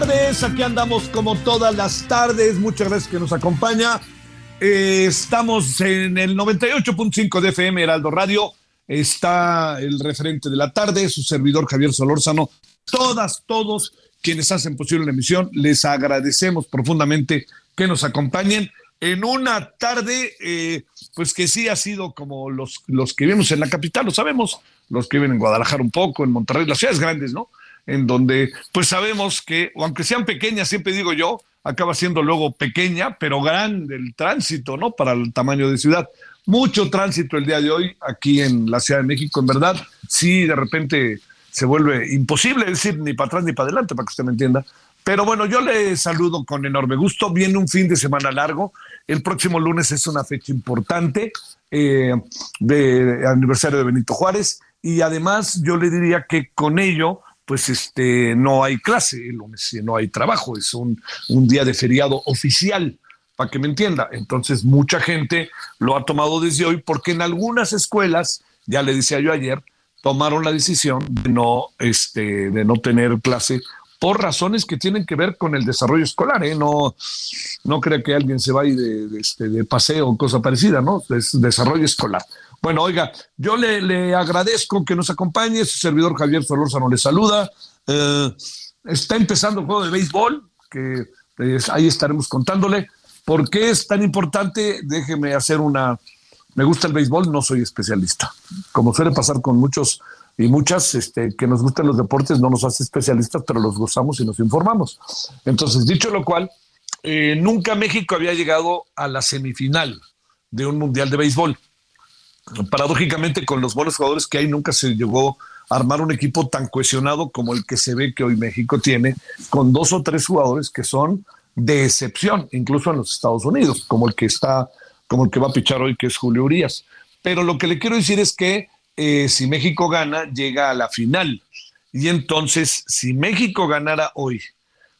Tardes, aquí andamos como todas las tardes. Muchas gracias que nos acompaña. Eh, estamos en el 98.5 de FM Heraldo Radio. Está el referente de la tarde, su servidor Javier Solórzano. Todas, todos quienes hacen posible la emisión, les agradecemos profundamente que nos acompañen en una tarde, eh, pues que sí ha sido como los, los que vivimos en la capital, lo sabemos, los que viven en Guadalajara un poco, en Monterrey, las ciudades grandes, ¿no? En donde pues sabemos que, aunque sean pequeñas, siempre digo yo, acaba siendo luego pequeña, pero grande el tránsito, ¿no? Para el tamaño de ciudad. Mucho tránsito el día de hoy aquí en la Ciudad de México, en verdad, sí, de repente se vuelve imposible decir ni para atrás ni para adelante, para que usted me entienda. Pero bueno, yo le saludo con enorme gusto. Viene un fin de semana largo. El próximo lunes es una fecha importante eh, de aniversario de Benito Juárez y además yo le diría que con ello pues este no hay clase lunes, no hay trabajo, es un, día de feriado oficial, para que me entienda. Entonces mucha gente lo ha tomado desde hoy porque en algunas escuelas, ya le decía yo ayer, tomaron la decisión de no, este, de no tener clase por razones que tienen que ver con el desarrollo escolar, ¿eh? No, no crea que alguien se vaya de, de, este, de paseo o cosa parecida, ¿no? Es desarrollo escolar. Bueno, oiga, yo le, le, agradezco que nos acompañe, su servidor Javier Solórzano le saluda. Eh, está empezando el juego de béisbol, que pues, ahí estaremos contándole. ¿Por qué es tan importante? Déjeme hacer una... Me gusta el béisbol, no soy especialista. Como suele pasar con muchos y muchas este, que nos gustan los deportes, no nos hace especialistas, pero los gozamos y nos informamos. Entonces, dicho lo cual, eh, nunca México había llegado a la semifinal de un mundial de béisbol paradójicamente con los buenos jugadores que hay, nunca se llegó a armar un equipo tan cohesionado como el que se ve que hoy México tiene, con dos o tres jugadores que son de excepción, incluso en los Estados Unidos, como el que está, como el que va a pichar hoy, que es Julio Urias. Pero lo que le quiero decir es que eh, si México gana, llega a la final. Y entonces, si México ganara hoy,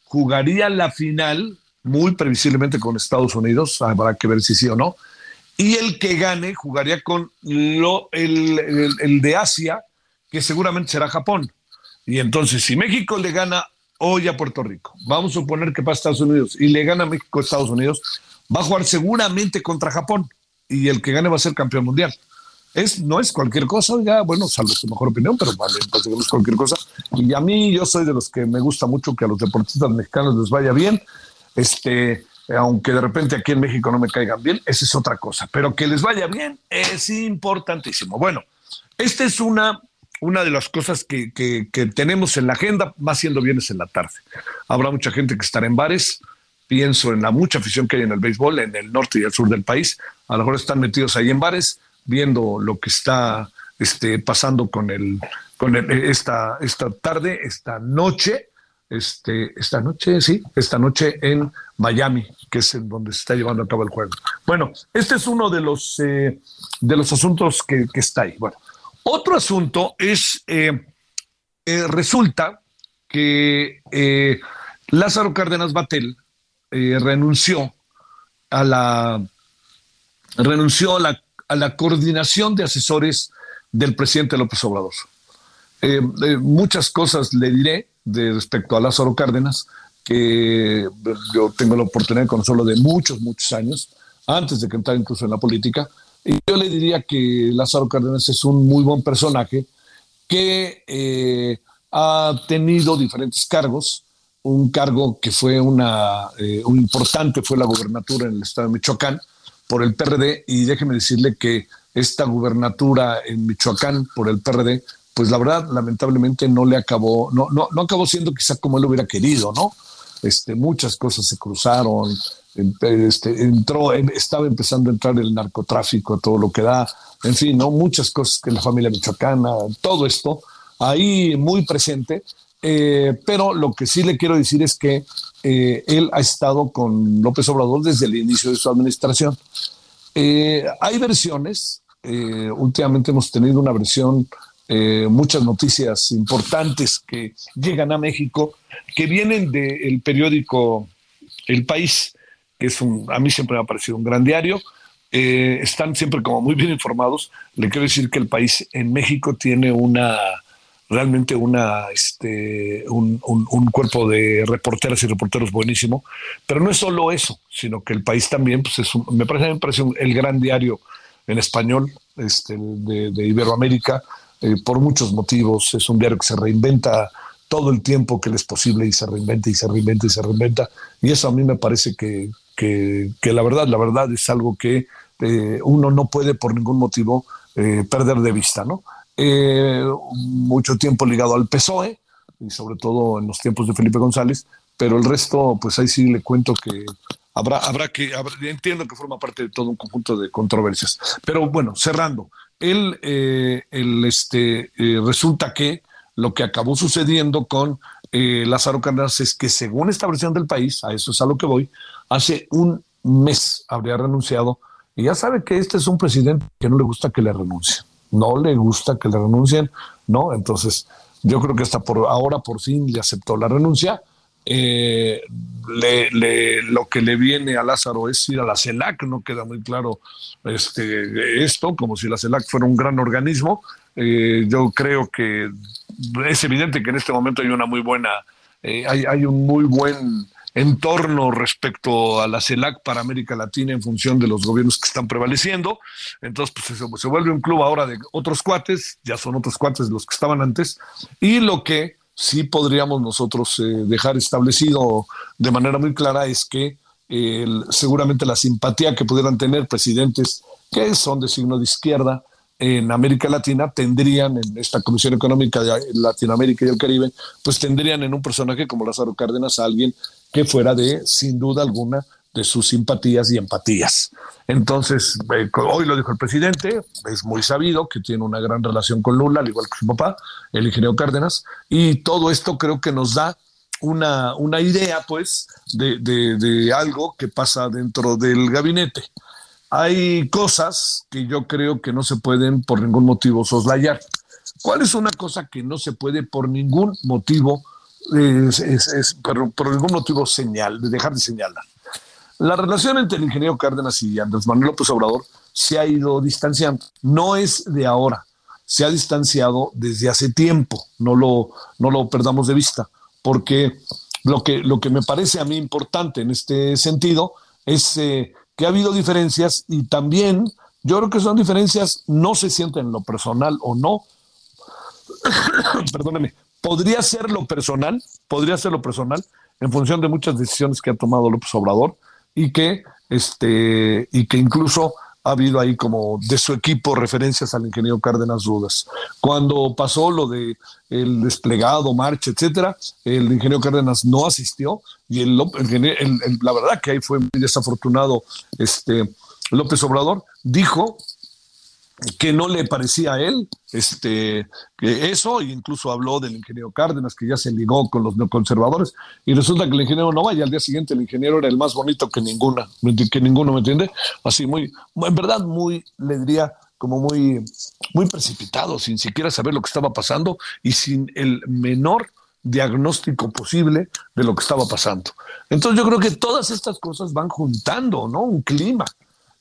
jugaría la final, muy previsiblemente con Estados Unidos, habrá que ver si sí o no, y el que gane jugaría con lo, el, de Asia, que seguramente será Japón. Y entonces, si México le gana hoy a Puerto Rico, vamos a suponer que pasa Estados Unidos y le gana México a Estados Unidos, va a jugar seguramente contra Japón y el que gane va a ser campeón mundial. Es, no es cualquier cosa, ya, bueno, salvo su mejor opinión, pero es cualquier cosa. Y a mí, yo soy de los que me gusta mucho que a los deportistas mexicanos les vaya bien. Este, aunque de repente aquí en México no me caigan bien, esa es otra cosa, pero que les vaya bien es importantísimo. Bueno, esta es una, una de las cosas que, que, tenemos en la agenda, más siendo viernes en la tarde. Habrá mucha gente que estará en bares, pienso en la mucha afición que hay en el béisbol, en el norte y el sur del país, a lo mejor están metidos ahí en bares viendo lo que está este, pasando con el, con esta, esta tarde, esta noche, este, esta noche, sí, esta noche en Miami, que es en donde se está llevando a cabo el juego. Bueno, este es uno de los, eh, de los asuntos que, está ahí. Bueno, otro asunto es, eh, eh, resulta que Lázaro Cárdenas Batel renunció a la renunció a la, a la coordinación de asesores del presidente López Obrador. muchas cosas le diré, de respecto a Lázaro Cárdenas, que yo tengo la oportunidad de conocerlo de muchos, muchos años, antes de que entrara incluso en la política. Y yo le diría que Lázaro Cárdenas es un muy buen personaje que eh, ha tenido diferentes cargos. Un cargo que fue una, eh, un importante fue la gubernatura en el estado de Michoacán por el PRD. Y déjeme decirle que esta gubernatura en Michoacán por el PRD pues la verdad, lamentablemente no le acabó, no, no, no acabó siendo quizá como él hubiera querido, ¿no? Este, muchas cosas se cruzaron, este, entró, estaba empezando a entrar el narcotráfico, todo lo que da, en fin, ¿no? Muchas cosas que la familia michoacana, todo esto, ahí muy presente. Eh, pero lo que sí le quiero decir es que eh, él ha estado con López Obrador desde el inicio de su administración. Eh, hay versiones, últimamente hemos tenido una versión eh, muchas noticias importantes que llegan a México, que vienen del periódico El País, que es un, a mí siempre me ha parecido un gran diario. Eh, están siempre como muy bien informados. Le quiero decir que el país en México tiene una realmente una este un, cuerpo de reporteras y reporteros buenísimo, pero no es solo eso, sino que el país también pues es me parece me el gran diario en español este de, de Iberoamérica eh, por muchos motivos. Es un diario que se reinventa todo el tiempo que le es posible y se reinventa y se reinventa y se reinventa. Y eso a mí me parece que, que, la verdad, la verdad es algo que eh, uno no puede por ningún motivo eh, perder de vista, ¿no? mucho tiempo ligado al PSOE y sobre todo en los tiempos de Felipe González, pero el resto, pues ahí sí le cuento que habrá, habrá que, entiendo que forma parte de todo un conjunto de controversias. Pero bueno, cerrando, él, eh, este, eh, resulta que lo que acabó sucediendo con eh, Lázaro Cárdenas es que según esta versión del país, a eso es a lo que voy, hace un mes habría renunciado y ya sabe que este es un presidente que no le gusta que le renuncie, no le gusta que le renuncien, ¿no? Entonces, yo creo que hasta por ahora por fin le aceptó la renuncia eh, lo que le viene a Lázaro es ir a la CELAC, no queda muy claro este, esto, como si la CELAC fuera un gran organismo. Eh, yo creo que es evidente que en este momento hay una muy buena, eh, hay, un muy buen entorno respecto a la CELAC para América Latina en función de los gobiernos que están prevaleciendo. Entonces, pues se, se vuelve un club ahora de otros cuates, ya son otros cuates los que estaban antes, y lo que sí podríamos nosotros eh, dejar establecido de manera muy clara es que seguramente la simpatía que pudieran tener presidentes que son de signo de izquierda en América Latina tendrían en esta Comisión Económica de Latinoamérica y el Caribe, pues tendrían en un personaje como Lázaro Cárdenas a alguien que fuera de, sin duda alguna, de sus simpatías y empatías. Entonces, eh, hoy lo dijo el presidente, es muy sabido que tiene una gran relación con Lula, al igual que su papá, el ingeniero Cárdenas, y todo esto creo que nos da una, una idea, pues, de, de algo que pasa dentro del gabinete. Hay cosas que yo creo que no se pueden por ningún motivo soslayar. ¿Cuál es una cosa que no se puede por ningún motivo, es, por, por, ningún motivo dejar de señalar? La relación entre el ingeniero Cárdenas y Andrés Manuel López Obrador se ha ido distanciando. No es de ahora, se ha distanciado desde hace tiempo, no lo, no lo perdamos de vista, porque lo que, lo que me parece a mí importante en este sentido es eh, que ha habido diferencias y también yo creo que son diferencias, no se sienten en lo personal o no. Perdóneme, podría ser lo personal, podría ser lo personal en función de muchas decisiones que ha tomado López Obrador y que, este, y que incluso ha habido ahí como de su equipo referencias al ingeniero Cárdenas Dudas. Cuando pasó lo de el desplegado, marcha, etcétera, el ingeniero Cárdenas no asistió y el, la verdad que ahí fue muy desafortunado este López Obrador dijo que no le parecía a él este, eso, e incluso habló del ingeniero Cárdenas, que ya se ligó con los neoconservadores, y resulta que el ingeniero no va, y al día siguiente el ingeniero era el más bonito que ninguna, que ninguno, ¿me entiende? Así muy, en verdad, muy, le diría, como muy, muy precipitado, sin siquiera saber lo que estaba pasando y sin el menor diagnóstico posible de lo que estaba pasando. Entonces yo creo que todas estas cosas van juntando, ¿no? Un clima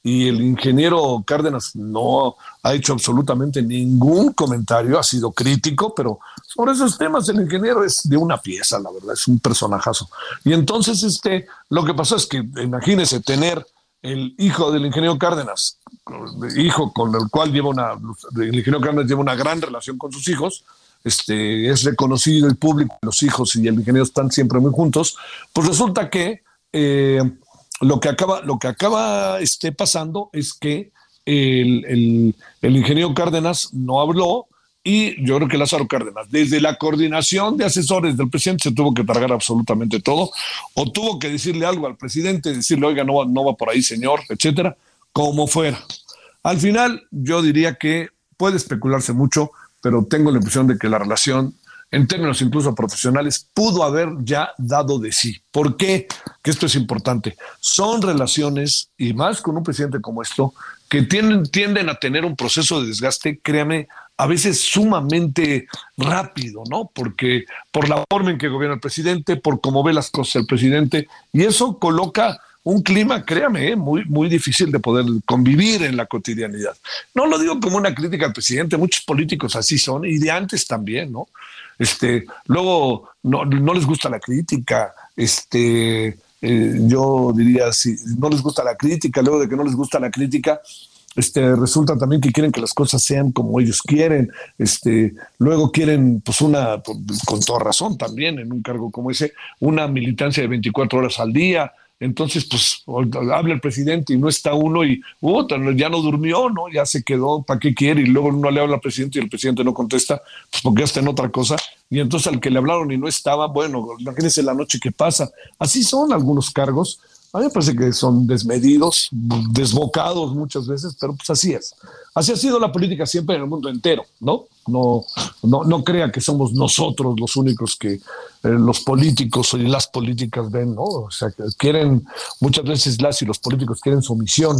y el ingeniero Cárdenas no ha hecho absolutamente ningún comentario, ha sido crítico, pero sobre esos temas el ingeniero es de una pieza, la verdad, es un personajazo. Y entonces este, lo que pasó es que, imagínese, tener el hijo del ingeniero Cárdenas, hijo con el cual lleva una, el ingeniero Cárdenas lleva una gran relación con sus hijos, este, es reconocido el público, los hijos y el ingeniero están siempre muy juntos, pues resulta que... Eh, lo que acaba, lo que acaba este, pasando es que el, ingeniero Cárdenas no habló y yo creo que Lázaro Cárdenas, desde la coordinación de asesores del presidente, se tuvo que tragar absolutamente todo, o tuvo que decirle algo al presidente, decirle, oiga, no va, no va por ahí, señor, etcétera, como fuera. Al final, yo diría que puede especularse mucho, pero tengo la impresión de que la relación en términos incluso profesionales, pudo haber ya dado de sí. ¿Por qué? Que esto es importante. Son relaciones, y más con un presidente como esto, que tienden, a tener un proceso de desgaste, créame, a veces sumamente rápido, ¿no? Porque por la forma en que gobierna el presidente, por cómo ve las cosas el presidente, y eso coloca un clima, créame, ¿eh? muy, muy difícil de poder convivir en la cotidianidad. No lo digo como una crítica al presidente, muchos políticos así son, y de antes también, ¿no? Este, luego no, les gusta la crítica, este, eh, yo diría, si no les gusta la crítica, luego de que no les gusta la crítica, este, resulta también que quieren que las cosas sean como ellos quieren, este, luego quieren, pues una, con toda razón también, en un cargo como ese, una militancia de 24 horas al día, entonces, pues habla el presidente y no está uno y ya no durmió, ¿no? Ya se quedó, ¿para qué quiere? Y luego uno le habla al presidente y el presidente no contesta, pues porque está en otra cosa. Y entonces al que le hablaron y no estaba, bueno, imagínense la noche que pasa. Así son algunos cargos a mí me parece que son desmedidos, desbocados muchas veces, pero pues así es. Así ha sido la política siempre en el mundo entero, ¿no? No, no, no crea que somos nosotros los únicos que eh, los políticos y las políticas ven, ¿no? O sea, quieren, muchas veces las y los políticos quieren sumisión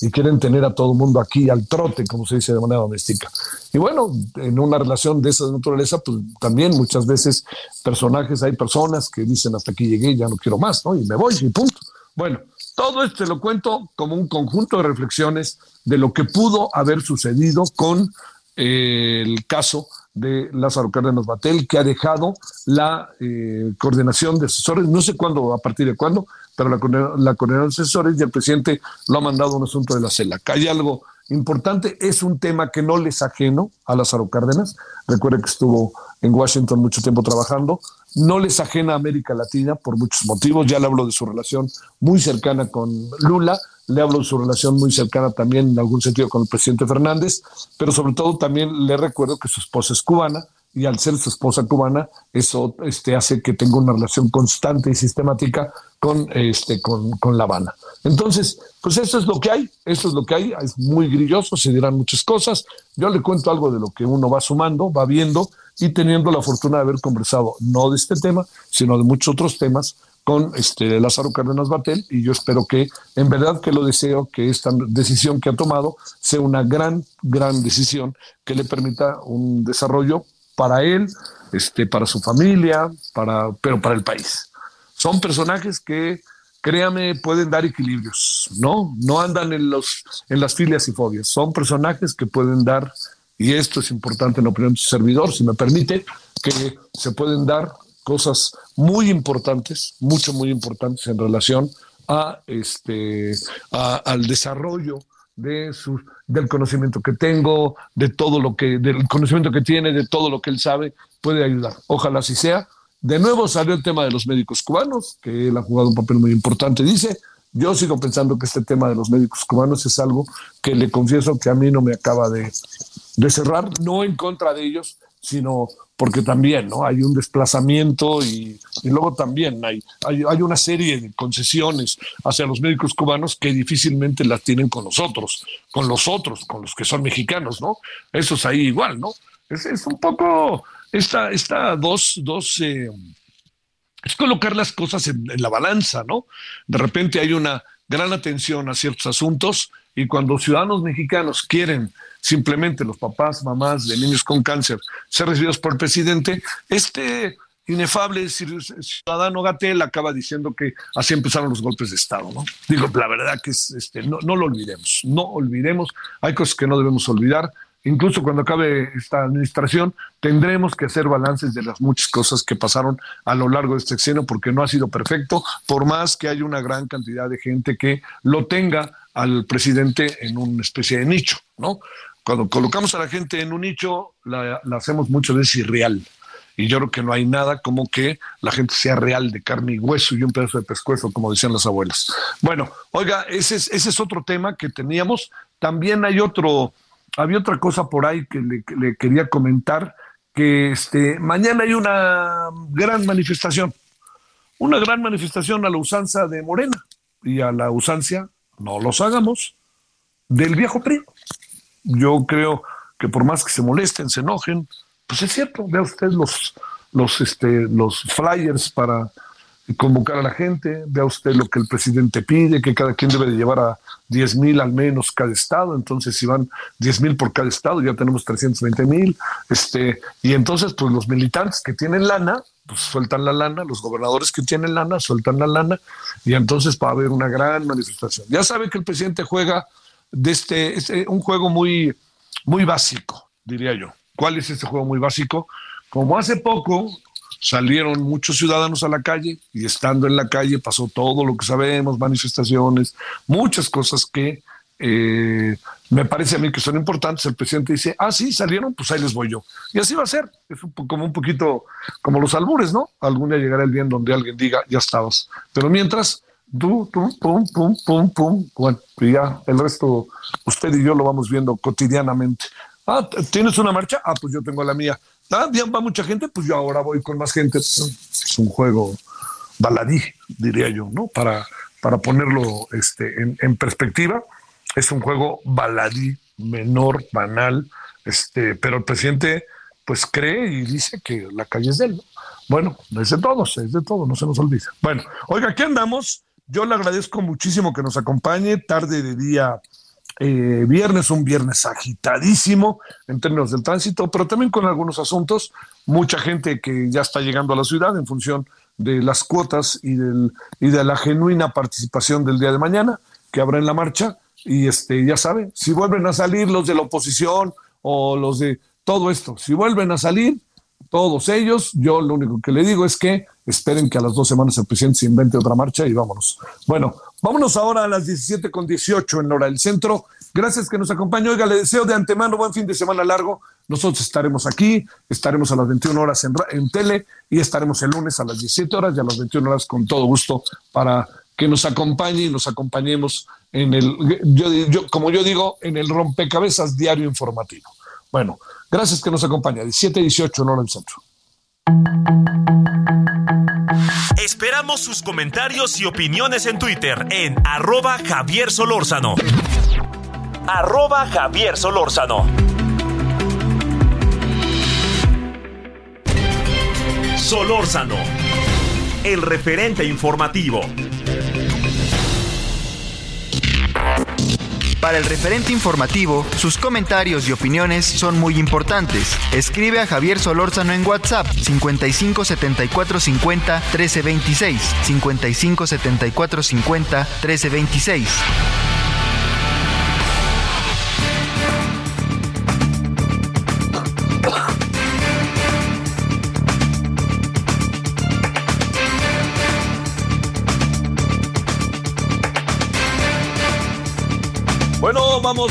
y quieren tener a todo el mundo aquí al trote, como se dice de manera doméstica. Y bueno, en una relación de esa naturaleza, pues también muchas veces personajes, hay personas que dicen hasta aquí llegué, ya no quiero más, ¿no? Y me voy y punto. Bueno, todo esto te lo cuento como un conjunto de reflexiones de lo que pudo haber sucedido con eh, el caso de Lázaro Cárdenas Batel, que ha dejado la eh, coordinación de asesores, no sé cuándo, a partir de cuándo, pero la, la coordinación de asesores y el presidente lo ha mandado a un asunto de la CELAC. Hay algo importante, es un tema que no les ajeno a Lázaro Cárdenas, recuerde que estuvo en Washington mucho tiempo trabajando, no les ajena a América Latina por muchos motivos. Ya le hablo de su relación muy cercana con Lula, le hablo de su relación muy cercana también en algún sentido con el presidente Fernández, pero sobre todo también le recuerdo que su esposa es cubana y al ser su esposa cubana, eso este, hace que tenga una relación constante y sistemática con, este, con, con La Habana. Entonces, pues eso es lo que hay, eso es lo que hay, es muy grilloso, se dirán muchas cosas. Yo le cuento algo de lo que uno va sumando, va viendo y teniendo la fortuna de haber conversado no de este tema, sino de muchos otros temas con este Lázaro Cárdenas Batel y yo espero que, en verdad que lo deseo, que esta decisión que ha tomado sea una gran, gran decisión que le permita un desarrollo para él, este, para su familia, para, pero para el país. Son personajes que, créame, pueden dar equilibrios, ¿no? No andan en, los, en las filias y fobias. Son personajes que pueden dar y esto es importante en la opinión de su servidor, si me permite, que se pueden dar cosas muy importantes, mucho, muy importantes en relación a este, al desarrollo de su, del conocimiento que tengo, de todo lo que, del conocimiento que tiene, de todo lo que él sabe, puede ayudar. Ojalá así sea. De nuevo salió el tema de los médicos cubanos, que él ha jugado un papel muy importante. Dice, yo sigo pensando que este tema de los médicos cubanos es algo que le confieso que a mí no me acaba de, cerrar, no en contra de ellos, sino porque también ¿no? hay un desplazamiento y, luego también hay, hay, una serie de concesiones hacia los médicos cubanos que difícilmente las tienen con nosotros, con los otros, con los que son mexicanos, ¿no? Eso es ahí igual, ¿no? Es, es un poco esta, esta dos, dos eh, es colocar las cosas en, la balanza, ¿no? De repente hay una gran atención a ciertos asuntos y cuando ciudadanos mexicanos quieren simplemente los papás, mamás de niños con cáncer ser recibidos por el presidente, este inefable ciudadano Gatel acaba diciendo que así empezaron los golpes de Estado, ¿no? Digo, la verdad que es, este, no lo olvidemos, no olvidemos, hay cosas que no debemos olvidar, incluso cuando acabe esta administración, tendremos que hacer balances de las muchas cosas que pasaron a lo largo de este sexenio, porque no ha sido perfecto, por más que haya una gran cantidad de gente que lo tenga al presidente en una especie de nicho, ¿no? Cuando colocamos a la gente en un nicho, la, hacemos muchas veces irreal. Y yo creo que no hay nada como que la gente sea real de carne y hueso y un pedazo de pescuezo, como decían las abuelas. Bueno, oiga, ese es, ese es otro tema que teníamos. También hay otro, había otra cosa por ahí que le, quería comentar, que este, mañana hay una gran manifestación, una gran manifestación a la usanza de Morena y a la usancia, no los hagamos, del viejo PRI. Yo creo que por más que se molesten, se enojen, pues es cierto, vea usted los, los, este, los flyers para convocar a la gente, vea usted lo que el presidente pide, que cada quien debe de llevar a 10 mil al menos cada estado, entonces si van 10 mil por cada estado ya tenemos 320 mil, este, y entonces pues los militantes que tienen lana, pues sueltan la lana, los gobernadores que tienen lana sueltan la lana, y entonces va a haber una gran manifestación. Ya sabe que el presidente juega de este, este, un juego muy, muy básico, diría yo. ¿Cuál es este juego muy básico? Como hace poco salieron muchos ciudadanos a la calle y estando en la calle pasó todo lo que sabemos, manifestaciones, muchas cosas que eh, me parece a mí que son importantes. El presidente dice, ah, sí, salieron, pues ahí les voy yo. Y así va a ser. Es como un poquito como los albures, ¿no? Algún día llegará el día en donde alguien diga, ya estabas. Pero mientras, pum, pum, pum, pum, pum. Bueno, y ya el resto, usted y yo lo vamos viendo cotidianamente. Ah, ¿tienes una marcha? Ah, pues yo tengo la mía. Va mucha gente, pues yo ahora voy con más gente. Es un juego baladí, diría yo, ¿no? Para, para ponerlo este, en, perspectiva, es un juego baladí, menor, banal, este, pero el presidente pues cree y dice que la calle es de él. Bueno, es de todos, es de todo, no se nos olvide. Bueno, oiga, aquí andamos yo le agradezco muchísimo que nos acompañe tarde de día eh, viernes, un viernes agitadísimo en términos del tránsito, pero también con algunos asuntos. Mucha gente que ya está llegando a la ciudad en función de las cuotas y, del, y de la genuina participación del día de mañana que habrá en la marcha. Y este, ya saben, si vuelven a salir los de la oposición o los de todo esto, si vuelven a salir, todos ellos. Yo lo único que le digo es que esperen que a las dos semanas el presidente se invente otra marcha y vámonos. Bueno, vámonos ahora a las 17 con 18 en hora del centro. Gracias que nos acompañe. Oiga, le deseo de antemano buen fin de semana largo. Nosotros estaremos aquí, estaremos a las 21 horas en, tele y estaremos el lunes a las 17 horas y a las 21 horas con todo gusto para que nos acompañe y nos acompañemos en el, yo, yo, como yo digo, en el rompecabezas diario informativo. Bueno, gracias que nos acompaña. 17 18 en Centro. Esperamos sus comentarios y opiniones en Twitter en arroba Javier Solórzano. Arroba Javier Solórzano. Solórzano, el referente informativo. Para el referente informativo, sus comentarios y opiniones son muy importantes. Escribe a Javier Solórzano en WhatsApp 55 74 50 13 26 55 74 50 13 26.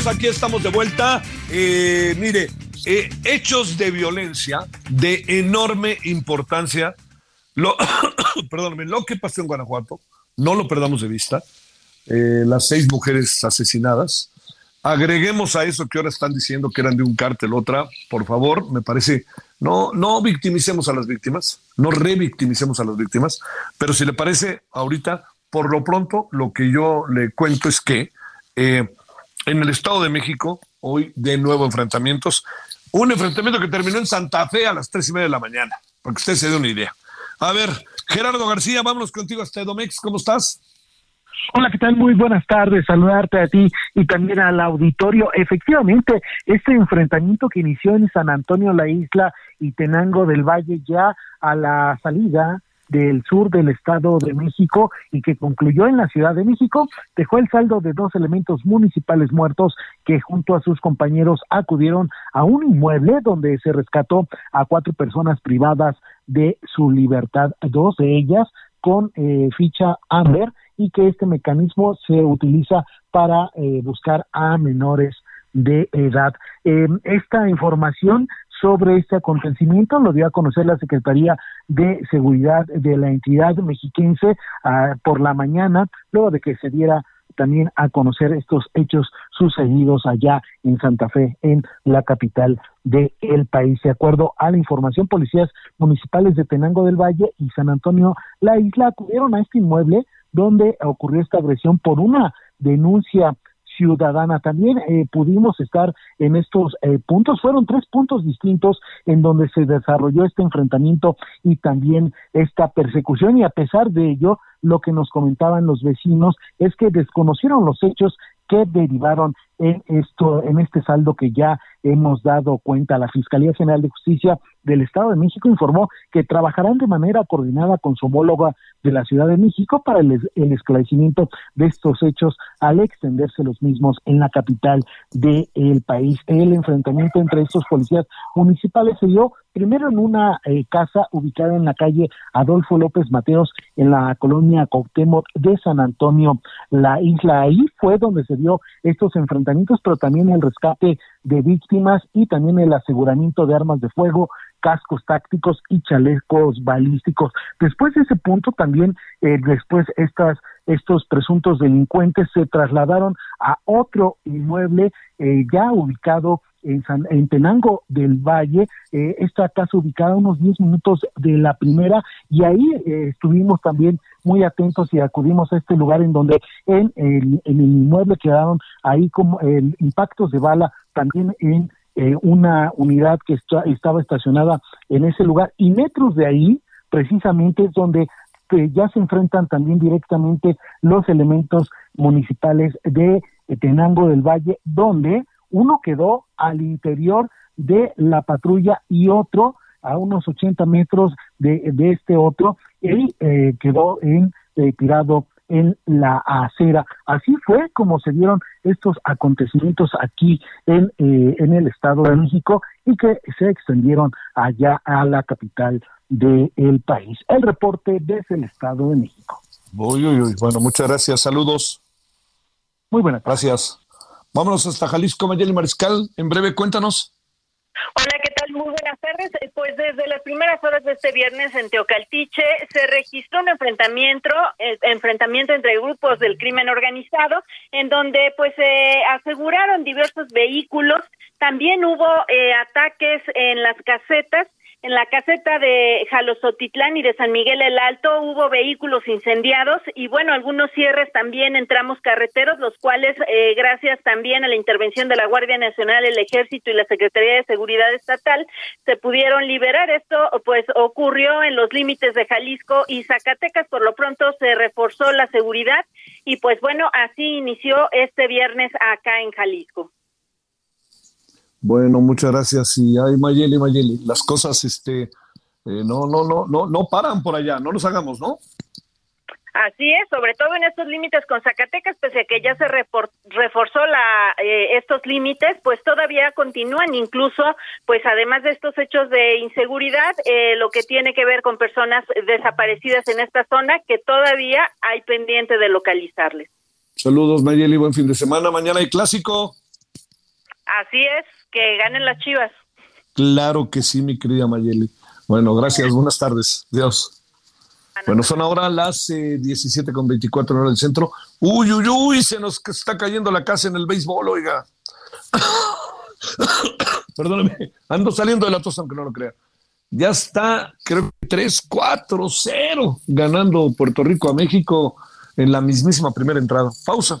Vamos, aquí estamos de vuelta. Eh, mire, eh, hechos de violencia de enorme importancia. Lo, perdóname, lo que pasó en Guanajuato, no lo perdamos de vista. Eh, las seis mujeres asesinadas, agreguemos a eso que ahora están diciendo que eran de un cártel otra, por favor, me parece, no, no victimicemos a las víctimas, no revictimicemos a las víctimas, pero si le parece, ahorita, por lo pronto, lo que yo le cuento es que en el Estado de México, hoy de nuevo enfrentamientos, un enfrentamiento que terminó en Santa Fe a las tres y media de la mañana, para que usted se dé una idea. A ver, Gerardo García, vámonos contigo hasta Edomex, ¿cómo estás? Hola, ¿qué tal? Muy buenas tardes, saludarte a ti y también al auditorio. Efectivamente, este enfrentamiento que inició en San Antonio, la isla y Tenango del Valle, ya a la salida del sur del Estado de México y que concluyó en la Ciudad de México, dejó el saldo de dos elementos municipales muertos que junto a sus compañeros acudieron a un inmueble donde se rescató a cuatro personas privadas de su libertad, dos de ellas con eh, ficha Amber y que este mecanismo se utiliza para eh, buscar a menores de edad. Eh, esta información sobre este acontecimiento lo dio a conocer la Secretaría de Seguridad de la entidad mexiquense ah, por la mañana, luego de que se diera también a conocer estos hechos sucedidos allá en Santa Fe, en la capital del el país. De acuerdo a la información, policías municipales de Tenango del Valle y San Antonio La Isla acudieron a este inmueble donde ocurrió esta agresión por una denuncia ciudadana. También eh, pudimos estar en estos eh, puntos, fueron tres puntos distintos en donde se desarrolló este enfrentamiento y también esta persecución y a pesar de ello, lo que nos comentaban los vecinos es que desconocieron los hechos que derivaron en esto, en este saldo que ya hemos dado cuenta. La Fiscalía General de Justicia del Estado de México informó que trabajarán de manera coordinada con su homóloga de la Ciudad de México para el, esclarecimiento de estos hechos al extenderse los mismos en la capital del país. El enfrentamiento entre estos policías municipales se dio primero en una eh, casa ubicada en la calle Adolfo López Mateos en la colonia Cuauhtémoc de San Antonio, la isla. Ahí fue donde se dio estos enfrentamientos, pero también el rescate de víctimas y también el aseguramiento de armas de fuego, cascos tácticos y chalecos balísticos. Después de ese punto también, eh, después estas estos presuntos delincuentes se trasladaron a otro inmueble eh, ya ubicado en, en Tenango del Valle, eh, esta casa ubicada a unos 10 minutos de la primera, y ahí eh, estuvimos también muy atentos y acudimos a este lugar en donde en el, en el inmueble quedaron ahí como impactos de bala también en eh, una unidad que estaba estacionada en ese lugar y metros de ahí precisamente es donde ya se enfrentan también directamente los elementos municipales de Tenango del Valle, donde uno quedó al interior de la patrulla y otro a unos 80 metros de, de este otro, él eh, quedó en, eh, tirado en la acera. Así fue como se dieron estos acontecimientos aquí en, eh, en el Estado de México y que se extendieron allá a la capital del país. El reporte desde el Estado de México. Uy, uy, uy. Bueno, muchas gracias. Saludos. Muy buenas. Gracias. Vámonos hasta Jalisco, Mayeli Mariscal. En breve, cuéntanos. Hola, ¿qué tal? Muy buenas tardes. Eh, pues desde las primeras horas de este viernes en Teocaltiche se registró un enfrentamiento, eh, enfrentamiento entre grupos del crimen organizado, en donde pues se aseguraron diversos vehículos. También hubo eh, ataques en las casetas en la caseta de Jalosotitlán y de San Miguel el Alto hubo vehículos incendiados y bueno, algunos cierres también en tramos carreteros, los cuales eh, gracias también a la intervención de la Guardia Nacional, el Ejército y la Secretaría de Seguridad Estatal se pudieron liberar. Esto pues ocurrió en los límites de Jalisco y Zacatecas. Por lo pronto se reforzó la seguridad y pues bueno, así inició este viernes acá en Jalisco. Bueno, muchas gracias. Y ay, Mayeli, Mayeli, las cosas este, eh, no, no, no, no, no paran por allá, no nos hagamos, ¿no? Así es, sobre todo en estos límites con Zacatecas, pese a que ya se reforzó la, eh, estos límites, pues todavía continúan, incluso, pues además de estos hechos de inseguridad, eh, lo que tiene que ver con personas desaparecidas en esta zona, que todavía hay pendiente de localizarles. Saludos, Mayeli, buen fin de semana. Mañana hay clásico. Así es que ganen las chivas. Claro que sí, mi querida Mayeli. Bueno, gracias, buenas tardes. Dios. Bueno, son ahora las eh, 17 con 24 horas del centro. Uy, uy, uy, se nos está cayendo la casa en el béisbol, oiga. Perdóname, ando saliendo de la tos, aunque no lo crea. Ya está, creo que 3, 4, 0 ganando Puerto Rico a México en la mismísima primera entrada. Pausa.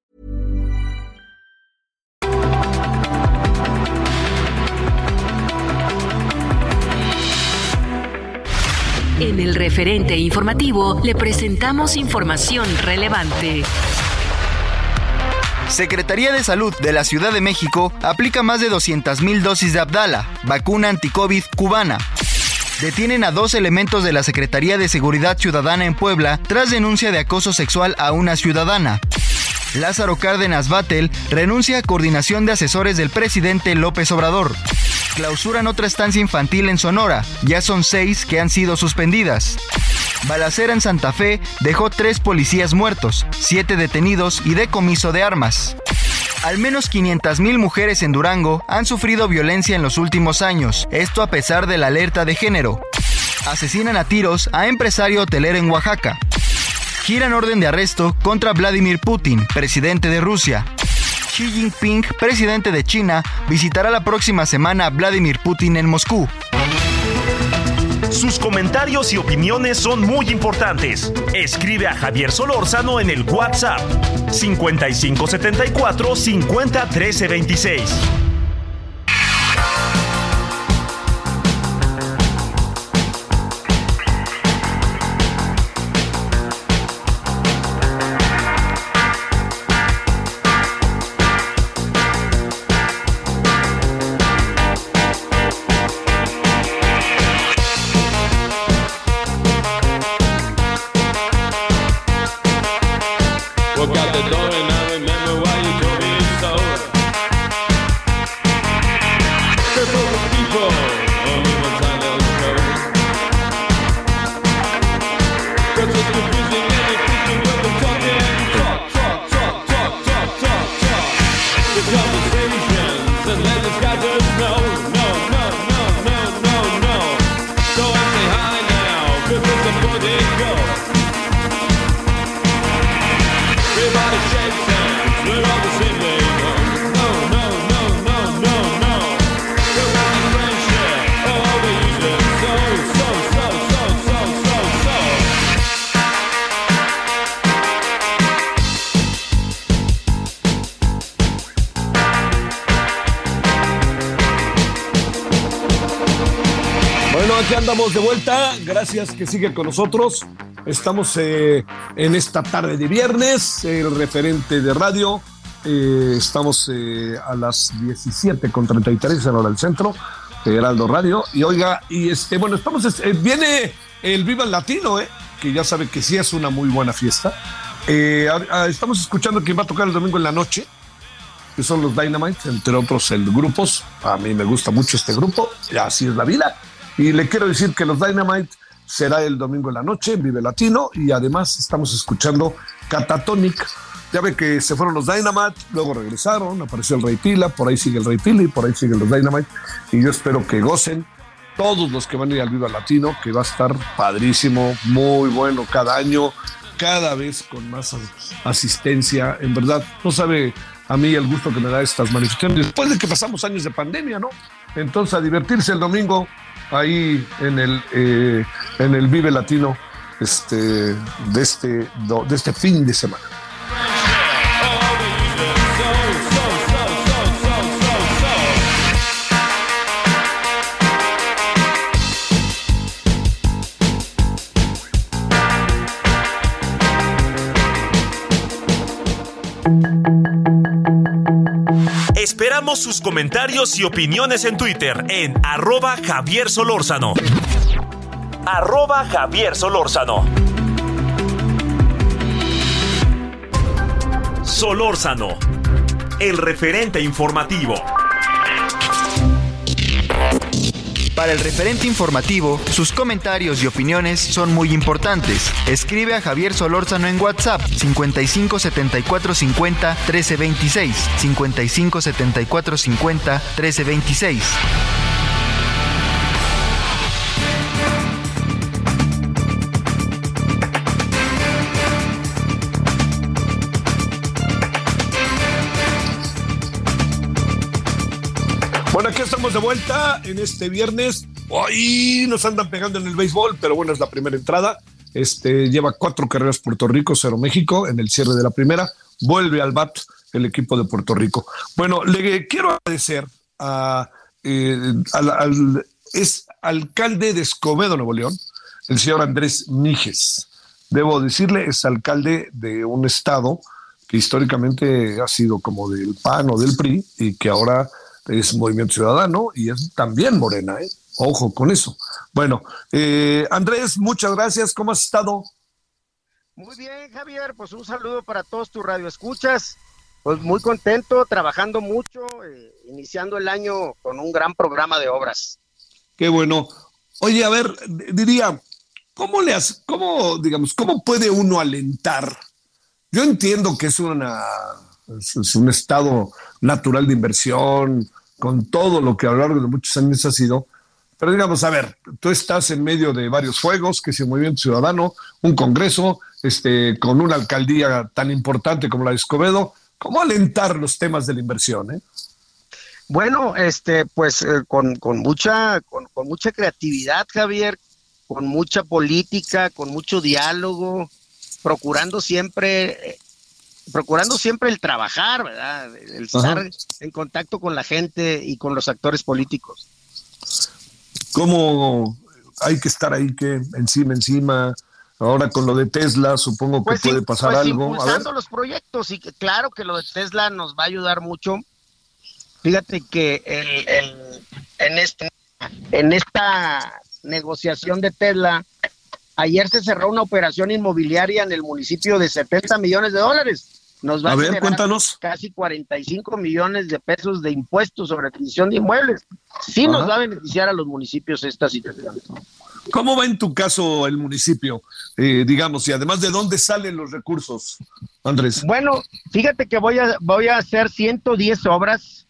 En el referente informativo le presentamos información relevante. Secretaría de Salud de la Ciudad de México aplica más de 200.000 dosis de Abdala, vacuna anticovid cubana. Detienen a dos elementos de la Secretaría de Seguridad Ciudadana en Puebla tras denuncia de acoso sexual a una ciudadana. Lázaro Cárdenas Batel renuncia a coordinación de asesores del presidente López Obrador. Clausuran otra estancia infantil en Sonora. Ya son seis que han sido suspendidas. Balacera en Santa Fe dejó tres policías muertos, siete detenidos y decomiso de armas. Al menos 500.000 mujeres en Durango han sufrido violencia en los últimos años, esto a pesar de la alerta de género. Asesinan a tiros a empresario hotelero en Oaxaca. Giran orden de arresto contra Vladimir Putin, presidente de Rusia. Xi Jinping, presidente de China, visitará la próxima semana a Vladimir Putin en Moscú. Sus comentarios y opiniones son muy importantes. Escribe a Javier Solórzano en el WhatsApp 5574 50 13 26. Gracias que sigue con nosotros. Estamos eh, en esta tarde de viernes, el referente de radio. Eh, estamos eh, a las 17 con 33 en hora del centro, de Heraldo Radio. Y oiga, y este, bueno, estamos, eh, viene el Viva el Latino, eh, que ya sabe que sí es una muy buena fiesta. Estamos escuchando que va a tocar el domingo en la noche que son los Dynamite, entre otros el grupos. A mí me gusta mucho este grupo, así es la vida. Y le quiero decir que los Dynamite será el domingo en la noche en Vive Latino y además estamos escuchando Catatonic. Ya ve que se fueron los Dynamite, luego regresaron, apareció el Rey Pila, por ahí sigue el Rey Pila y por ahí siguen los Dynamite. Y yo espero que gocen todos los que van a ir al Viva Latino, que va a estar padrísimo, muy bueno cada año, cada vez con más as- asistencia. En verdad, no sabe a mí el gusto que me da estas manifestaciones, después de que pasamos años de pandemia, ¿no? Entonces, a divertirse el domingo ahí en el, eh, en el Vive Latino este, de, este, de este fin de semana. Esperamos sus comentarios y opiniones en Twitter en arroba Javier Solórzano. Arroba Javier Solórzano. Solórzano, el referente informativo. Para el referente informativo, sus comentarios y opiniones son muy importantes. Escribe a Javier Solórzano en WhatsApp 55 74 50 13 26. 55 74 50 13 26. Estamos de vuelta en este viernes. Hoy nos andan pegando en el béisbol, pero bueno, es la primera entrada. Este lleva cuatro carreras Puerto Rico, cero México en el cierre de la primera. Vuelve al BAT el equipo de Puerto Rico. Bueno, le quiero agradecer a, eh, al, es alcalde de Escobedo, Nuevo León, el señor Andrés Mijes. Debo decirle, es alcalde de un estado que históricamente ha sido como del PAN o del PRI y que ahora es Movimiento Ciudadano y es también Morena, ¿eh? Ojo con eso. Bueno, eh, Andrés, muchas gracias. ¿Cómo has estado? Muy bien, Javier, pues un saludo para todos tus radioescuchas. Pues muy contento, trabajando mucho, eh, iniciando el año con un gran programa de obras. Qué bueno. Oye, a ver, diría, ¿cómo le has, cómo, digamos, cómo puede uno alentar? Yo entiendo que es una es un estado natural de inversión, con todo lo que a lo largo de muchos años ha sido. Pero digamos, a ver, tú estás en medio de varios fuegos, que es el Movimiento Ciudadano, un Congreso, este, con una alcaldía tan importante como la de Escobedo. ¿Cómo alentar los temas de la inversión? Eh? Bueno, este, pues eh, con, con mucha, con, mucha creatividad, Javier, con mucha política, con mucho diálogo, procurando siempre, eh, procurando siempre el trabajar, ¿verdad? El estar Ajá. en contacto con la gente y con los actores políticos. ¿Cómo hay que estar ahí que encima, encima? Ahora con lo de Tesla, supongo que Pues puede pasar pues algo. A ver. impulsando los proyectos y que claro que lo de Tesla nos va a ayudar mucho. Fíjate que el- el- en, este, en esta negociación de Tesla, ayer se cerró una operación inmobiliaria en el municipio de 70 millones de dólares. Nos va A a, ver, cuéntanos. casi 45 millones de pesos de impuestos sobre adquisición de inmuebles. Sí nos va a beneficiar a los municipios esta situación. ¿Cómo va en tu caso el municipio? Eh, digamos, y además de dónde salen los recursos, Andrés. Bueno, fíjate que voy a, voy a hacer 110 obras,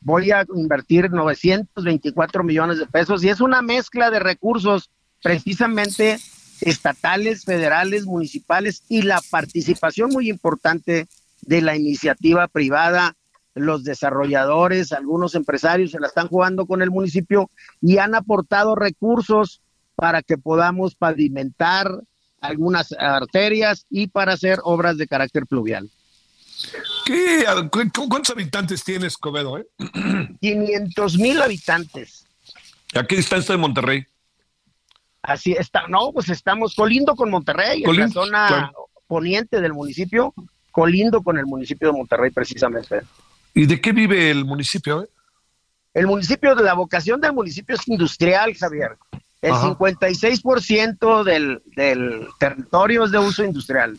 voy a invertir 924 millones de pesos y es una mezcla de recursos precisamente estatales, federales, municipales y la participación muy importante de la iniciativa privada, los desarrolladores, algunos empresarios se la están jugando con el municipio y han aportado recursos para que podamos pavimentar algunas arterias y para hacer obras de carácter pluvial. ¿Qué, ¿Cuántos habitantes tiene Escobedo? Eh? 500 mil habitantes. ¿A qué distancia de Monterrey? Así está. No, pues estamos colindo con Monterrey, en la zona claro. poniente del municipio, colindo con el municipio de Monterrey precisamente. ¿Y de qué vive el municipio? eh? El municipio, la vocación del municipio es industrial, Javier. El Ajá. 56% del, del territorio es de uso industrial.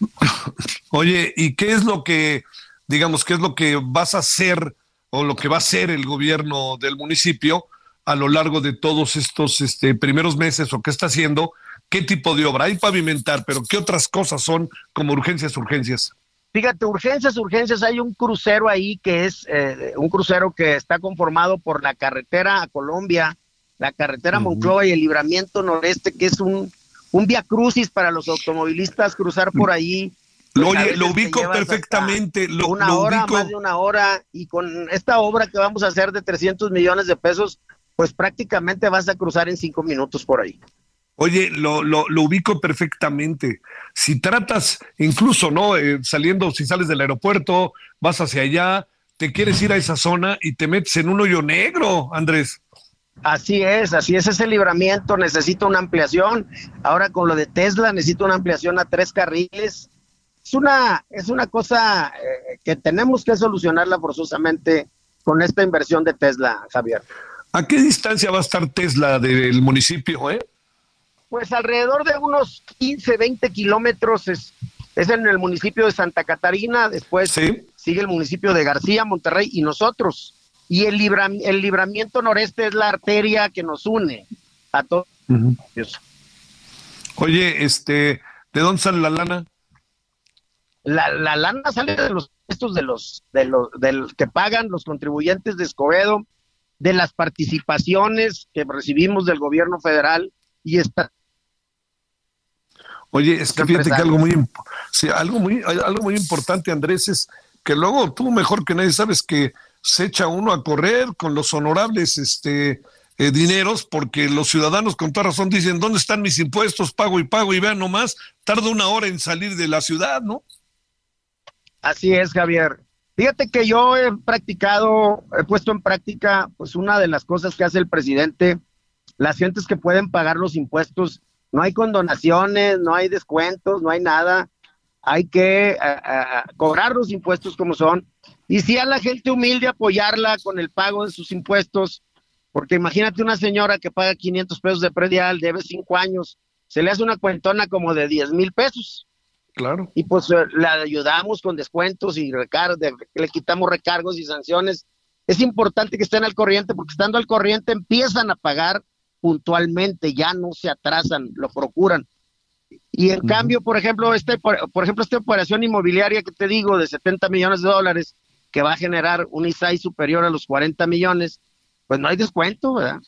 Oye, ¿y qué es lo que, digamos, qué es lo que vas a hacer o lo que va a hacer el gobierno del municipio a lo largo de todos estos este, primeros meses o qué está haciendo? ¿Qué tipo de obra? Hay pavimentar, pero ¿qué otras cosas son como urgencias, urgencias? Fíjate, urgencias, urgencias, hay un crucero ahí que es eh, un crucero que está conformado por la carretera a Colombia, la carretera Monclova y el libramiento noreste, que es un, un via crucis para los automovilistas cruzar por ahí. Lo, Pues, oye, lo ubico perfectamente. Lo, una lo hora, ubico. más de una hora, y con esta obra que vamos a hacer de 300 millones de pesos, pues prácticamente vas a cruzar en cinco minutos por ahí. Oye, lo, lo, lo ubico perfectamente. Si tratas, incluso, ¿no? Eh, saliendo, si sales del aeropuerto, vas hacia allá, te quieres ir a esa zona y te metes en un hoyo negro, Andrés. Así es, así es ese libramiento, necesita una ampliación. Ahora con lo de Tesla necesito una ampliación a tres carriles es una, es una cosa eh, que tenemos que solucionarla forzosamente con esta inversión de Tesla, Javier. ¿A qué distancia va a estar Tesla del municipio, eh? Pues alrededor de unos 15, 20 kilómetros es, es en el municipio de Santa Catarina, después sigue el municipio de García, Monterrey y nosotros. Y el, libra, el libramiento noreste es la arteria que nos une a todos. Oye, este, ¿de dónde sale la lana? La, la lana sale de los estos de los de los del que pagan los contribuyentes de Escobedo, de las participaciones que recibimos del gobierno federal y está Oye, es que fíjate que algo muy, sí, algo muy, algo muy importante, Andrés, es que luego tú mejor que nadie sabes que se echa uno a correr con los honorables este, eh, dineros, porque los ciudadanos con toda razón dicen, ¿dónde están mis impuestos? Pago y pago y vean nomás, tarda una hora en salir de la ciudad, ¿no? Así es, Javier. Fíjate que yo he practicado, he puesto en práctica, pues una de las cosas que hace el presidente, las gentes que pueden pagar los impuestos no hay condonaciones, no hay descuentos, no hay nada. Hay que cobrar los impuestos como son. Y si a la gente humilde apoyarla con el pago de sus impuestos, porque imagínate una señora que paga 500 pesos de predial, debe cinco años, se le hace una cuentona como de 10 mil pesos. Claro. Y pues la ayudamos con descuentos y recargos, le quitamos recargos y sanciones. Es importante que estén al corriente porque estando al corriente empiezan a pagar puntualmente, ya no se atrasan, lo procuran. Y en cambio, por ejemplo, este, por, ejemplo, esta operación inmobiliaria que te digo de 70 millones de dólares, que va a generar un ISAI superior a los 40 millones, pues no hay descuento, ¿verdad?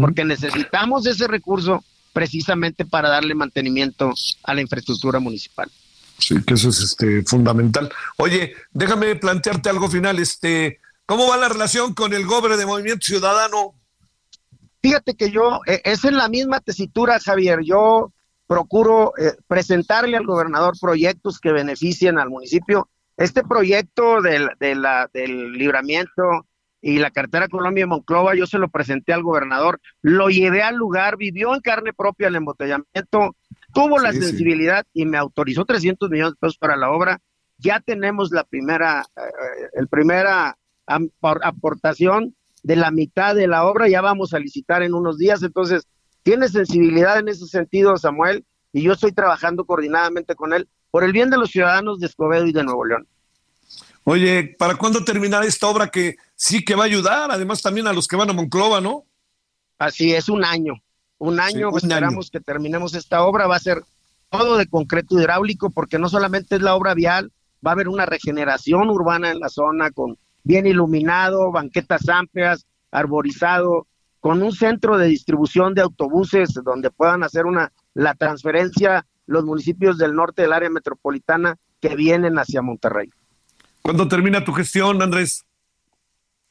Porque necesitamos ese recurso precisamente para darle mantenimiento a la infraestructura municipal. Sí, que eso es este fundamental. Oye, déjame plantearte algo final, este, ¿cómo va la relación con el gobre de Movimiento Ciudadano? Fíjate que yo, eh, es en la misma tesitura, Javier, yo procuro eh, presentarle al gobernador proyectos que beneficien al municipio. Este proyecto del, de del libramiento y la cartera Colombia Monclova, yo se lo presenté al gobernador, lo llevé al lugar, vivió en carne propia el embotellamiento, tuvo la sensibilidad y me autorizó 300 millones de pesos para la obra. Ya tenemos la primera, eh, el primera aportación de la mitad de la obra, ya vamos a licitar en unos días, entonces tiene sensibilidad en ese sentido, Samuel, y yo estoy trabajando coordinadamente con él por el bien de los ciudadanos de Escobedo y de Nuevo León. Oye, ¿para cuándo terminar esta obra que sí que va a ayudar, además también a los que van a Monclova, ¿no? Así es, un año. Un año esperamos que terminemos esta obra, va a ser todo de concreto hidráulico, porque no solamente es la obra vial, va a haber una regeneración urbana en la zona con bien iluminado, banquetas amplias, arborizado, con un centro de distribución de autobuses donde puedan hacer una la transferencia los municipios del norte del área metropolitana que vienen hacia Monterrey. ¿Cuándo termina tu gestión, Andrés?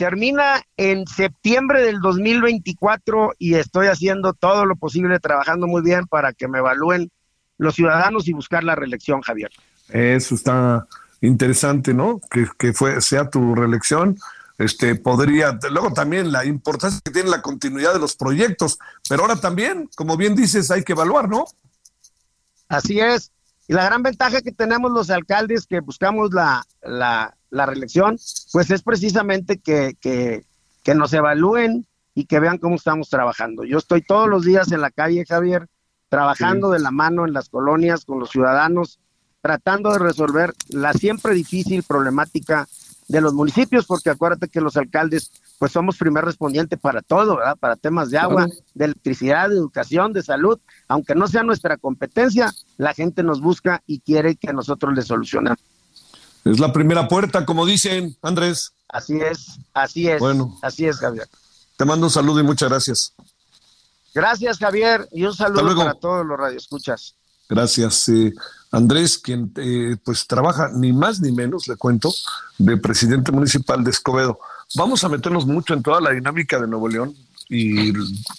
Termina en septiembre del 2024 y estoy haciendo todo lo posible, trabajando muy bien para que me evalúen los ciudadanos y buscar la reelección, Javier. Eso está interesante, ¿no? Que, que fue, sea tu reelección. Este podría, luego también la importancia que tiene la continuidad de los proyectos, pero ahora también, como bien dices, hay que evaluar, ¿no? Así es. Y la gran ventaja que tenemos los alcaldes que buscamos la, la, la reelección, pues es precisamente que, que, que nos evalúen y que vean cómo estamos trabajando. Yo estoy todos los días en la calle, Javier, trabajando de la mano en las colonias con los ciudadanos tratando de resolver la siempre difícil problemática de los municipios, porque acuérdate que los alcaldes pues somos primer respondiente para todo, ¿verdad? Para temas de agua, de electricidad, de educación, de salud, aunque no sea nuestra competencia, la gente nos busca y quiere que nosotros le solucionemos. Es la primera puerta, como dicen, Andrés. Así es, así es. Bueno, así es, Javier. Te mando un saludo y muchas gracias. Gracias, Javier, y un saludo para todos los radioescuchas. Gracias. Andrés, quien eh, pues trabaja ni más ni menos, le cuento, de presidente municipal de Escobedo. Vamos a meternos mucho en toda la dinámica de Nuevo León y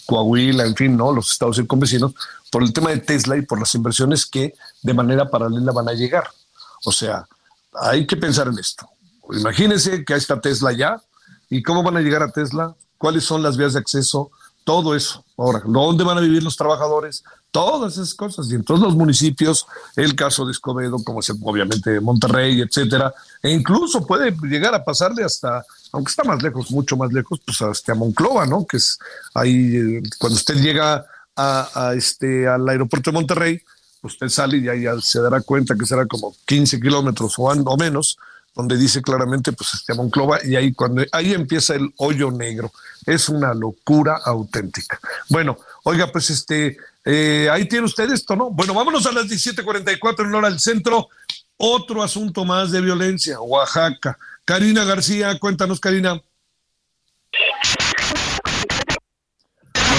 Coahuila, en fin, ¿no? Los estados circunvecinos, por el tema de Tesla y por las inversiones que de manera paralela van a llegar. O sea, hay que pensar en esto. Imagínense que ahí está Tesla ya. ¿Y cómo van a llegar a Tesla? ¿Cuáles son las vías de acceso? todo eso. Ahora, ¿dónde van a vivir los trabajadores? Todas esas cosas. Y en todos los municipios, el caso de Escobedo, como es obviamente Monterrey, etcétera, e incluso puede llegar a pasarle hasta, aunque está más lejos, mucho más lejos, pues hasta Monclova, ¿no? Que es ahí, eh, cuando usted llega a este, al aeropuerto de Monterrey, usted sale y ya, se dará cuenta que será como 15 kilómetros o, o menos, donde dice claramente pues este Monclova y ahí cuando ahí empieza el hoyo negro. Es una locura auténtica. Bueno, oiga, pues este eh, ahí tiene usted esto, ¿no? Bueno, vámonos a las 17:44 en hora del centro. Otro asunto más de violencia, Oaxaca. Karina García, cuéntanos, Karina.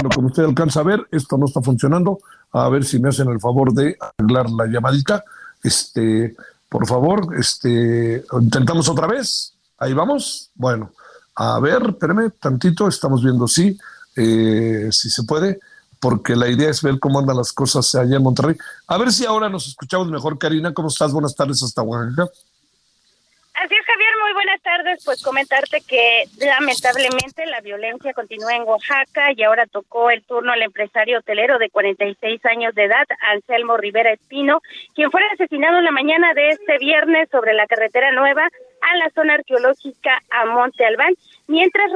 Bueno, como usted alcanza a ver, esto no está funcionando. A ver si me hacen el favor de arreglar la llamadita. Este, por favor, este, intentamos otra vez. Ahí vamos. Bueno, a ver, espérame tantito, estamos viendo si, eh, si se puede, porque la idea es ver cómo andan las cosas allá en Monterrey. A ver si ahora nos escuchamos mejor, Karina. ¿Cómo estás? Buenas tardes hasta Oaxaca. Así es, Javier, muy buenas tardes. Pues comentarte que lamentablemente la violencia continúa en Oaxaca y ahora tocó el turno al empresario hotelero de 46 años de edad, Anselmo Rivera Espino, quien fue asesinado en la mañana de este viernes sobre la carretera nueva a la zona arqueológica a Monte Albán, mientras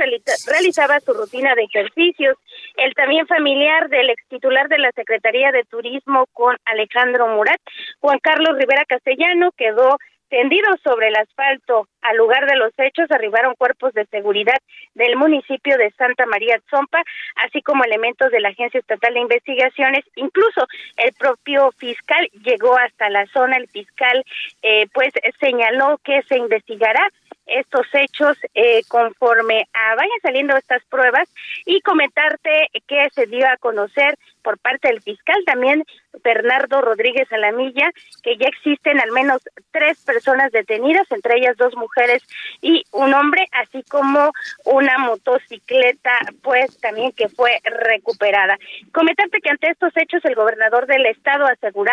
realizaba su rutina de ejercicios. El también familiar del ex titular de la Secretaría de Turismo con Alejandro Murat, Juan Carlos Rivera Castellano, quedó Tendidos sobre el asfalto al lugar de los hechos arribaron cuerpos de seguridad del municipio de Santa María Zompa, así como elementos de la Agencia Estatal de Investigaciones. Incluso el propio fiscal llegó hasta la zona. El fiscal, eh, pues, señaló que se investigará estos hechos eh, conforme a vayan saliendo estas pruebas y comentarte que se dio a conocer por parte del fiscal también Bernardo Rodríguez Alamilla que ya existen al menos tres personas detenidas, entre ellas dos mujeres y un hombre, así como una motocicleta, pues también que fue recuperada. Comentarte que ante estos hechos el gobernador del estado aseguró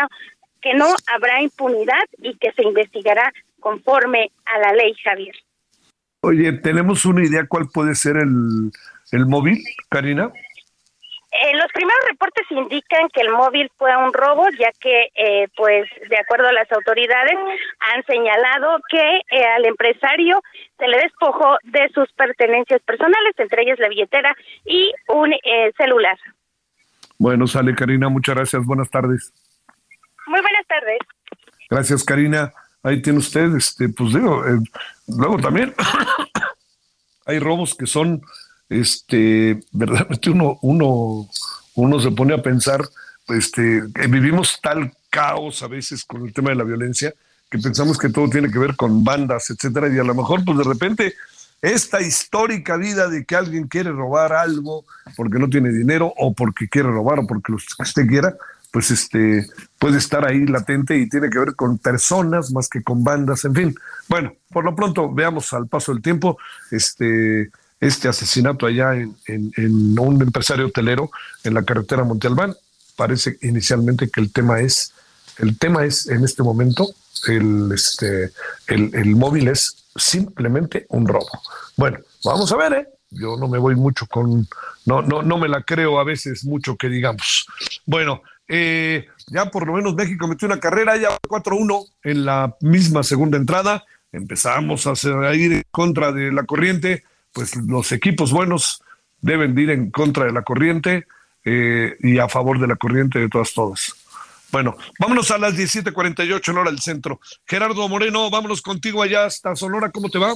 que no habrá impunidad y que se investigará conforme a la ley, Javier. Oye, ¿tenemos una idea cuál puede ser el, el móvil, Karina? Eh, los primeros reportes indican que el móvil fue un robo, ya que, eh, pues, de acuerdo a las autoridades, han señalado que eh, al empresario se le despojó de sus pertenencias personales, entre ellas la billetera y un celular. Bueno, sale Karina, muchas gracias, buenas tardes. Muy buenas tardes. Gracias, Karina. Ahí tiene usted, este, pues digo, luego también hay robos que son este, verdaderamente uno, uno, uno se pone a pensar, este, vivimos tal caos a veces con el tema de la violencia que pensamos que todo tiene que ver con bandas, etcétera, y a lo mejor, pues de repente, esta histórica vida de que alguien quiere robar algo porque no tiene dinero o porque quiere robar o porque usted quiera, pues este puede estar ahí latente y tiene que ver con personas más que con bandas, en fin. Bueno, por lo pronto veamos al paso del tiempo, este este asesinato allá en, un empresario hotelero en la carretera Monte Albán. Parece inicialmente que el tema es, el tema es en este momento, el, este, el, el móvil es simplemente un robo. Bueno, vamos a ver, ¿eh? Yo no me voy mucho con, no, no, no me la creo a veces mucho que digamos. Bueno, eh, ya por lo menos México metió una carrera, ya 4-1 en la misma segunda entrada. Empezamos a, ir en contra de la corriente pues los equipos buenos deben ir en contra de la corriente eh, y a favor de la corriente de todas, todas. Bueno, vámonos a las 17:48 en hora del centro. Gerardo Moreno, vámonos contigo allá hasta Sonora, ¿cómo te va?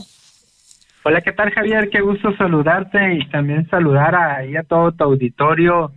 Hola, ¿qué tal Javier? Qué gusto saludarte y también saludar a, a todo tu auditorio.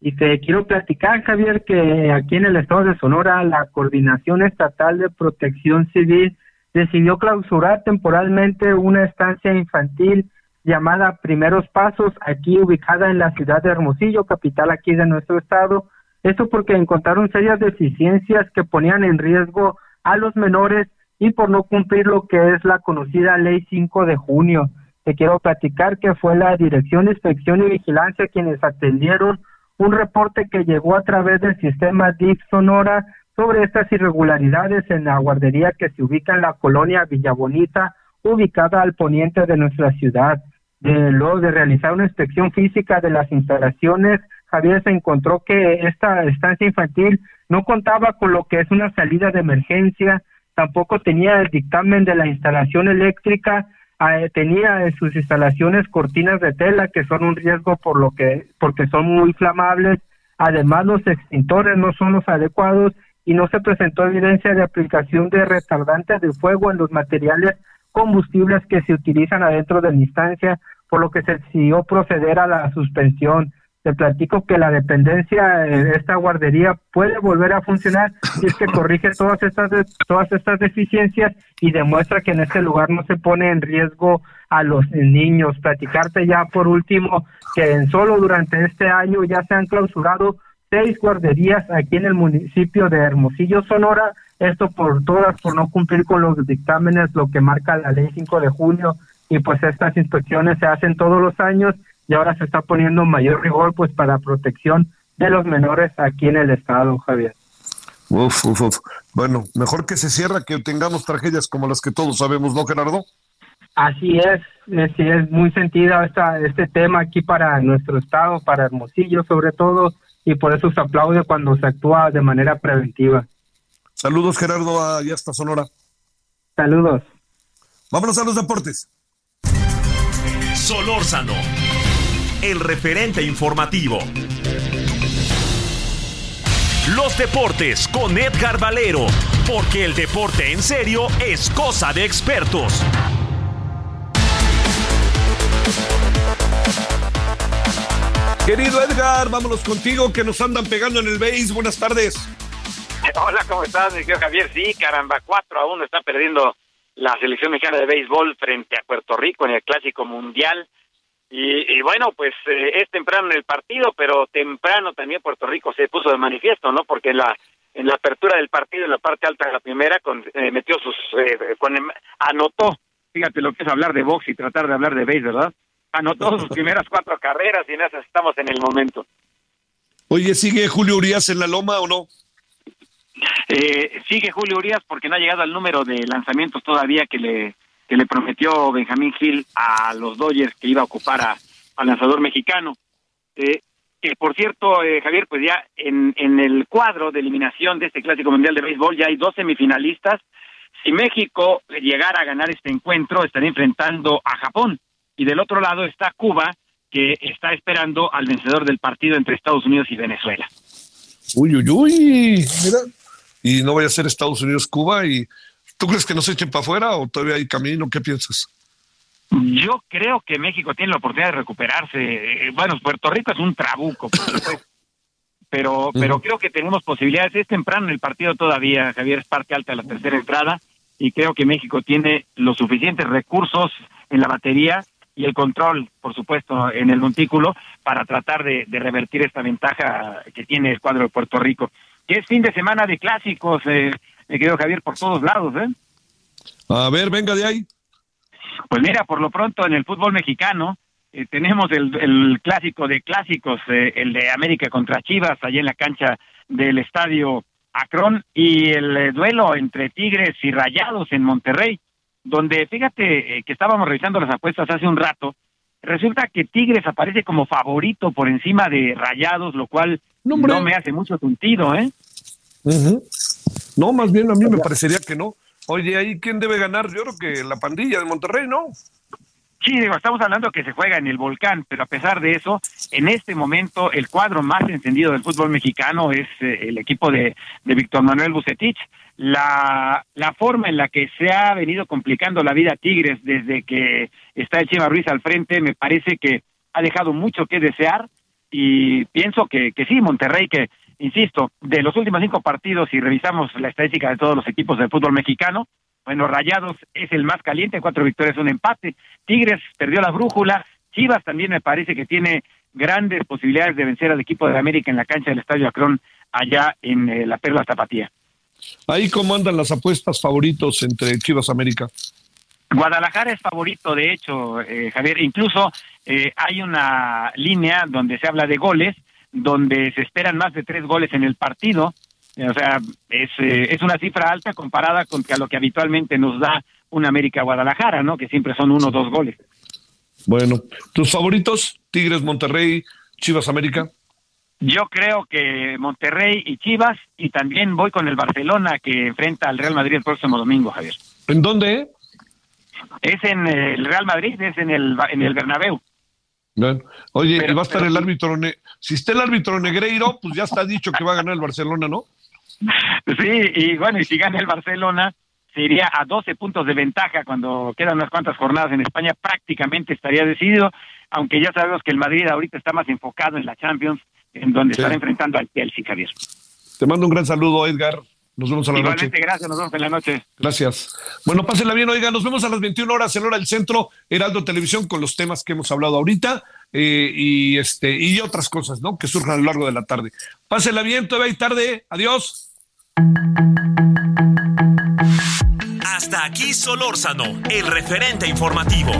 Y te quiero platicar, Javier, que aquí en el estado de Sonora la Coordinación Estatal de Protección Civil decidió clausurar temporalmente una estancia infantil llamada Primeros Pasos, aquí ubicada en la ciudad de Hermosillo, capital aquí de nuestro estado. Esto porque encontraron serias deficiencias que ponían en riesgo a los menores y por no cumplir lo que es la conocida Ley 5 de junio. Te quiero platicar que fue la Dirección de Inspección y Vigilancia quienes atendieron un reporte que llegó a través del sistema DIF Sonora sobre estas irregularidades en la guardería que se ubica en la colonia Villa Bonita, ubicada al poniente de nuestra ciudad. de luego de realizar una inspección física de las instalaciones, Javier se encontró que esta estancia infantil no contaba con lo que es una salida de emergencia, tampoco tenía el dictamen de la instalación eléctrica, tenía en sus instalaciones cortinas de tela que son un riesgo por lo que porque son muy inflamables, además los extintores no son los adecuados y no se presentó evidencia de aplicación de retardantes de fuego en los materiales combustibles que se utilizan adentro de la instancia, por lo que se decidió proceder a la suspensión. Te platico que la dependencia de esta guardería puede volver a funcionar si es que corrige todas estas todas estas deficiencias y demuestra que en este lugar no se pone en riesgo a los niños. Platicarte ya por último que en solo durante este año ya se han clausurado seis guarderías aquí en el municipio de Hermosillo, Sonora, esto por todas, por no cumplir con los dictámenes, lo que marca la ley 5 de junio, y pues estas inspecciones se hacen todos los años y ahora se está poniendo mayor rigor pues para protección de los menores aquí en el estado, Javier. Uf, uf, uf. Bueno, mejor que se cierra que tengamos tragedias como las que todos sabemos, ¿no, Gerardo? Así es, así es muy sentido esta, este tema aquí para nuestro estado, para Hermosillo sobre todo, y por eso se aplaude cuando se actúa de manera preventiva. Saludos, Gerardo, allá hasta Sonora. Saludos. Vámonos a los deportes. Solórzano, el referente informativo. Los deportes con Edgar Valero, porque el deporte en serio es cosa de expertos. Querido Edgar, vámonos contigo que nos andan pegando en el base. Buenas tardes. Hola, ¿cómo estás, mi querido Javier? Sí, caramba, 4 a 1 está perdiendo la selección mexicana de béisbol frente a Puerto Rico en el Clásico Mundial. Y, y bueno, pues eh, es temprano en el partido, pero temprano también Puerto Rico se puso de manifiesto, ¿no? Porque en la en la apertura del partido, en la parte alta de la primera, con, eh, metió sus, eh, con, anotó, fíjate lo que es hablar de box y tratar de hablar de béis, ¿verdad? Anotó sus primeras cuatro carreras y en esas estamos en el momento. Oye, ¿sigue Julio Urias en la loma o no? Eh, sigue Julio Urias porque no ha llegado al número de lanzamientos todavía que le que le prometió Benjamín Gil a los Dodgers que iba a ocupar a, al lanzador mexicano. Eh, que por cierto, eh, Javier, pues ya en, en el cuadro de eliminación de este Clásico Mundial de Béisbol ya hay dos semifinalistas. Si México llegara a ganar este encuentro, estaría enfrentando a Japón. Y del otro lado está Cuba, que está esperando al vencedor del partido entre Estados Unidos y Venezuela. Uy, uy, uy. Mira. Y no vaya a ser Estados Unidos-Cuba. y ¿Tú crees que nos echen para afuera o todavía hay camino? ¿Qué piensas? Yo creo que México tiene la oportunidad de recuperarse. Eh, Bueno, Puerto Rico es un trabuco, pero pero creo que tenemos posibilidades. Es temprano el partido todavía, Javier, es parte alta de la tercera entrada y creo que México tiene los suficientes recursos en la batería y el control, por supuesto, en el montículo para tratar de, de revertir esta ventaja que tiene el cuadro de Puerto Rico. Que es fin de semana de clásicos, eh, me querido Javier, por todos lados, ¿eh? A ver, venga de ahí. Pues mira, por lo pronto en el fútbol mexicano eh, tenemos el, el clásico de clásicos, eh, el de América contra Chivas, allá en la cancha del estadio Akron, y el eh, duelo entre Tigres y Rayados en Monterrey, donde fíjate eh, que estábamos revisando las apuestas hace un rato, resulta que Tigres aparece como favorito por encima de Rayados, lo cual no, me hace mucho sentido, ¿eh? Ujú. No, más bien a mí me parecería que no. Oye, ahí quién debe ganar, yo creo que la pandilla de Monterrey, ¿no? Sí, digo, estamos hablando que se juega en el volcán, pero a pesar de eso, en este momento el cuadro más encendido del fútbol mexicano es eh, el equipo de, de Víctor Manuel Bucetich. La, la forma en la que se ha venido complicando la vida a Tigres desde que está el Chema Ruiz al frente, me parece que ha dejado mucho que desear y pienso que, que sí, Monterrey, que, insisto, de los últimos cinco partidos, si revisamos la estadística de todos los equipos del fútbol mexicano, bueno, Rayados es el más caliente, cuatro victorias, un empate. Tigres perdió la brújula. Chivas también me parece que tiene grandes posibilidades de vencer al equipo de América en la cancha del Estadio Acron, allá en eh, la Perla Tapatía. Ahí cómo andan las apuestas favoritos entre Chivas América. Guadalajara es favorito, de hecho, eh, Javier. Incluso eh, hay una línea donde se habla de goles, donde se esperan más de tres goles en el partido. O sea, es, eh, es una cifra alta comparada con a lo que habitualmente nos da un América Guadalajara, ¿no? Que siempre son uno o dos goles. Bueno, ¿tus favoritos? Tigres, Monterrey, Chivas, América. Yo creo que Monterrey y Chivas, y también voy con el Barcelona que enfrenta al Real Madrid el próximo domingo, Javier. ¿En dónde? Es en el Real Madrid, es en el, en el Bernabéu. Bueno, Oye, Pero- y va a estar pero- el árbitro. Ne- si está el árbitro Negreiro, pues ya está dicho que va a ganar el Barcelona, ¿no? Sí, y bueno, y si gana el Barcelona, se iría a 12 puntos de ventaja cuando quedan unas cuantas jornadas en España, prácticamente estaría decidido, aunque ya sabemos que el Madrid ahorita está más enfocado en la Champions, en donde Sí. estará enfrentando al Chelsea, Javier. Te mando un gran saludo, Edgar. Nos vemos a la Igualmente, noche. gracias, nos vemos en la noche. Gracias. Bueno, pásenla bien, oiga, nos vemos a las 21 horas en hora del centro, Heraldo Televisión, con los temas que hemos hablado ahorita eh, y este y otras cosas, ¿no? Que surjan a lo largo de la tarde. Pásenla bien, todavía hay tarde. Adiós. Hasta aquí Solórzano, el referente informativo.